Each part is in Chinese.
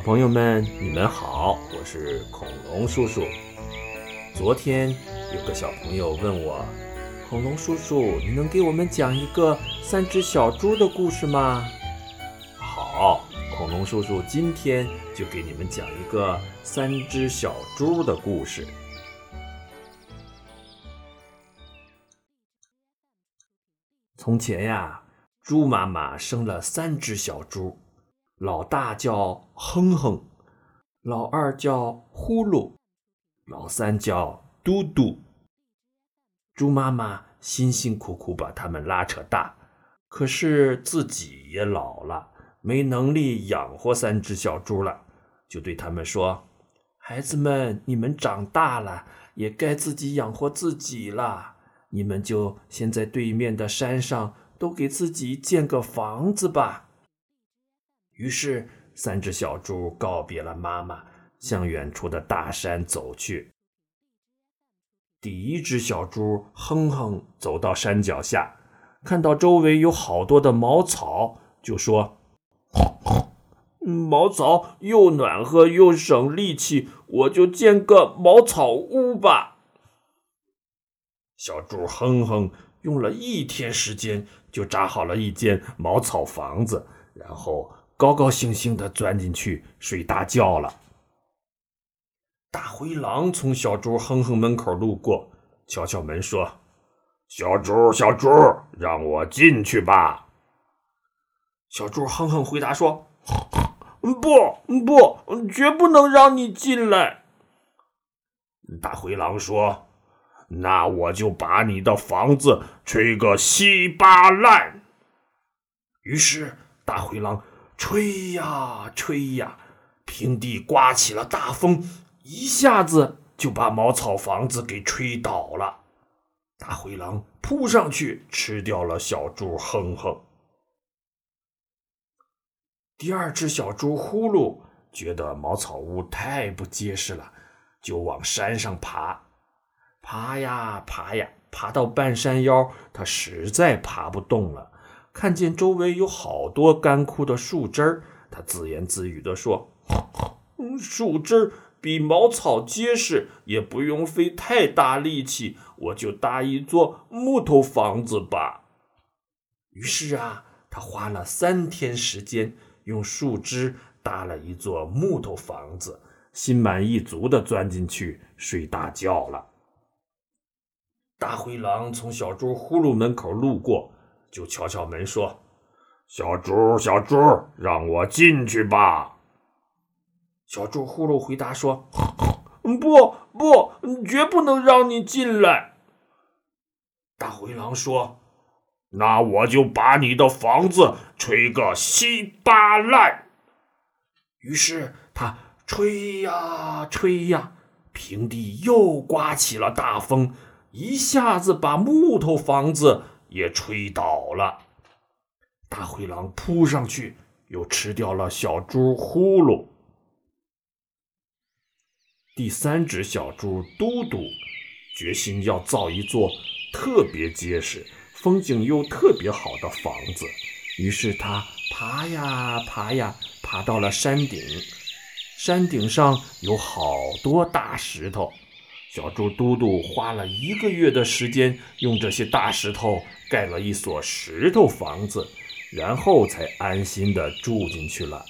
小朋友们，你们好，我是恐龙叔叔。昨天有个小朋友问我，恐龙叔叔，你能给我们讲一个三只小猪的故事吗？好，恐龙叔叔今天就给你们讲一个三只小猪的故事。从前呀，猪妈妈生了三只小猪。老大叫哼哼，老二叫呼噜，老三叫嘟嘟。猪妈妈辛辛苦苦把它们拉扯大，可是自己也老了，没能力养活三只小猪了，就对他们说：“孩子们，你们长大了，也该自己养活自己了。你们就先在对面的山上都给自己建个房子吧。”于是，三只小猪告别了妈妈，向远处的大山走去。第一只小猪哼哼走到山脚下，看到周围有好多的茅草，就说：“茅草又暖和又省力气，我就建个茅草屋吧。”小猪哼哼用了一天时间，就扎好了一间茅草房子，然后。高高兴兴地钻进去睡大觉了。大灰狼从小猪哼哼门口路过，敲敲门说：“小猪，小猪，让我进去吧。”小猪哼哼回答说：“不，不，绝不能让你进来。”大灰狼说：“那我就把你的房子吹个稀巴烂。”于是大灰狼。吹呀吹呀，平地刮起了大风，一下子就把茅草房子给吹倒了。大灰狼扑上去吃掉了小猪哼哼。第二只小猪呼噜觉得茅草屋太不结实了，就往山上爬，爬呀爬呀，爬到半山腰，它实在爬不动了。看见周围有好多干枯的树枝儿，他自言自语地说：“树枝儿比茅草结实，也不用费太大力气，我就搭一座木头房子吧。”于是啊，他花了三天时间，用树枝搭了一座木头房子，心满意足地钻进去睡大觉了。大灰狼从小猪呼噜门口路过。就敲敲门说：“小猪，小猪，让我进去吧。”小猪呼噜回答说：“不，不，绝不能让你进来。”大灰狼说：“那我就把你的房子吹个稀巴烂。”于是他吹呀吹呀，平地又刮起了大风，一下子把木头房子。也吹倒了，大灰狼扑上去，又吃掉了小猪呼噜。第三只小猪嘟嘟决心要造一座特别结实、风景又特别好的房子，于是他爬呀爬呀，爬到了山顶。山顶上有好多大石头。小猪嘟嘟花了一个月的时间，用这些大石头盖了一所石头房子，然后才安心的住进去了。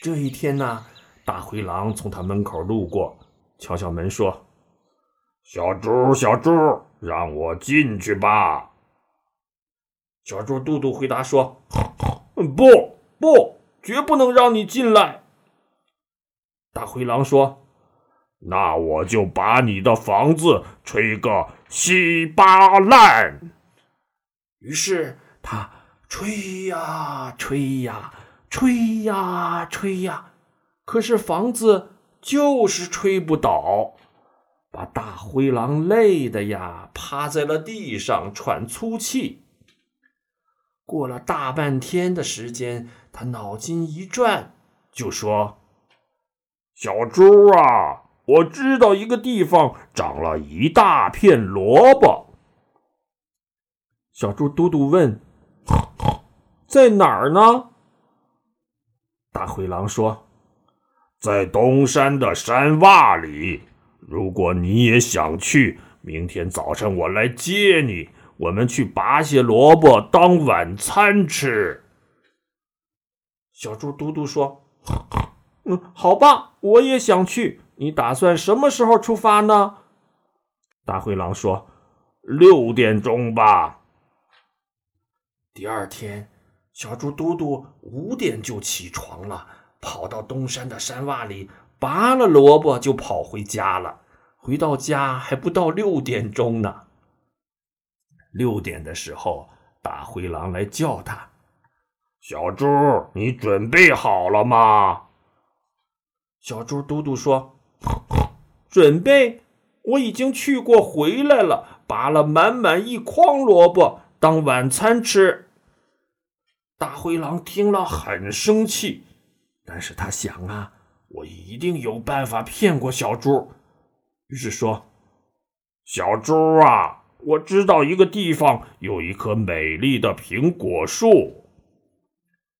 这一天呢，大灰狼从他门口路过，敲敲门说：“小猪，小猪，让我进去吧。”小猪嘟嘟回答说：“不，不，绝不能让你进来。”大灰狼说。那我就把你的房子吹个稀巴烂。于是他吹呀吹呀，吹呀吹呀，可是房子就是吹不倒，把大灰狼累的呀，趴在了地上喘粗气。过了大半天的时间，他脑筋一转，就说：“小猪啊！”我知道一个地方长了一大片萝卜。小猪嘟嘟问：“在哪儿呢？”大灰狼说：“在东山的山洼里，如果你也想去，明天早晨我来接你，我们去拔些萝卜当晚餐吃。”小猪嘟嘟说：“嗯，好吧，我也想去。你打算什么时候出发呢？”大灰狼说：“六点钟吧。”第二天，小猪嘟嘟五点就起床了，跑到东山的山洼里拔了萝卜，就跑回家了。回到家还不到六点钟呢。六点的时候，大灰狼来叫他。小猪，你准备好了吗？小猪嘟嘟说：“准备，我已经去过，回来了，拔了满满一筐萝卜当晚餐吃。”大灰狼听了很生气，但是他想啊，我一定有办法骗过小猪，于是说：“小猪啊，我知道一个地方有一棵美丽的苹果树。”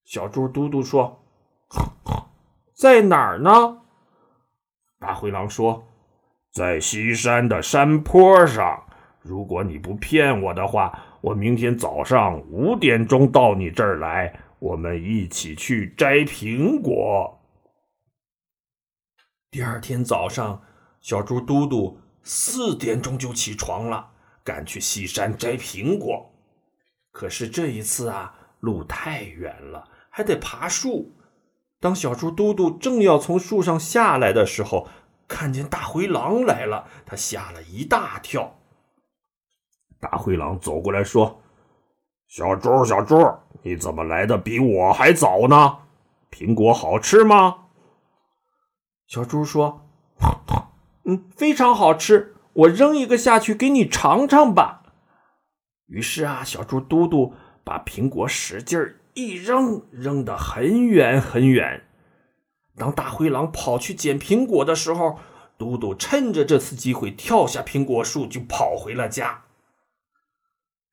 小猪嘟嘟说：“在哪儿呢？”大灰狼说：“在西山的山坡上。如果你不骗我的话，我明天早上五点钟到你这儿来，我们一起去摘苹果。”第二天早上，小猪嘟嘟四点钟就起床了，赶去西山摘苹果。可是这一次啊，路太远了。还得爬树。当小猪嘟嘟正要从树上下来的时候，看见大灰狼来了，他吓了一大跳。大灰狼走过来说：“小猪，小猪，你怎么来的比我还早呢？苹果好吃吗？”小猪说：“嗯，非常好吃。我扔一个下去给你尝尝吧。”于是啊，小猪嘟嘟把苹果使劲。一扔，扔得很远很远。当大灰狼跑去捡苹果的时候，嘟嘟趁着这次机会跳下苹果树，就跑回了家。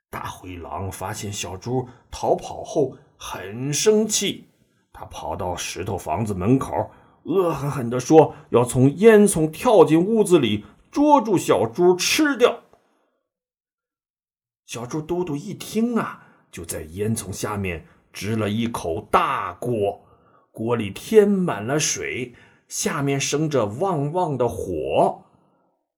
大灰狼发现小猪逃跑后很生气，他跑到石头房子门口，恶狠狠地说：“要从烟囱跳进屋子里，捉住小猪吃掉。”小猪嘟嘟一听啊，就在烟囱下面。支了一口大锅，锅里添满了水，下面生着旺旺的火。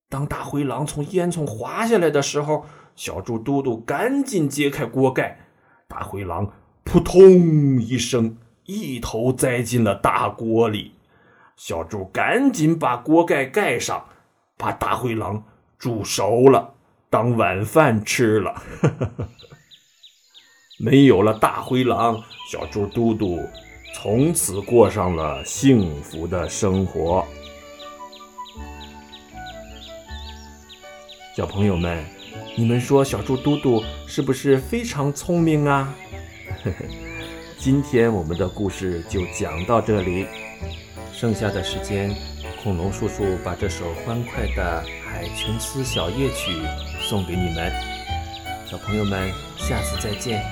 当大灰狼从烟囱滑下来的时候，小猪嘟嘟赶紧揭开锅盖，大灰狼扑通一声，一头栽进了大锅里。小猪赶紧把锅盖盖上，把大灰狼煮熟了，当晚饭吃了。没有了大灰狼，小猪嘟嘟从此过上了幸福的生活。小朋友们，你们说小猪嘟嘟是不是非常聪明啊？今天我们的故事就讲到这里，剩下的时间，恐龙叔叔把这首欢快的《海琼斯小夜曲》送给你们。小朋友们，下次再见。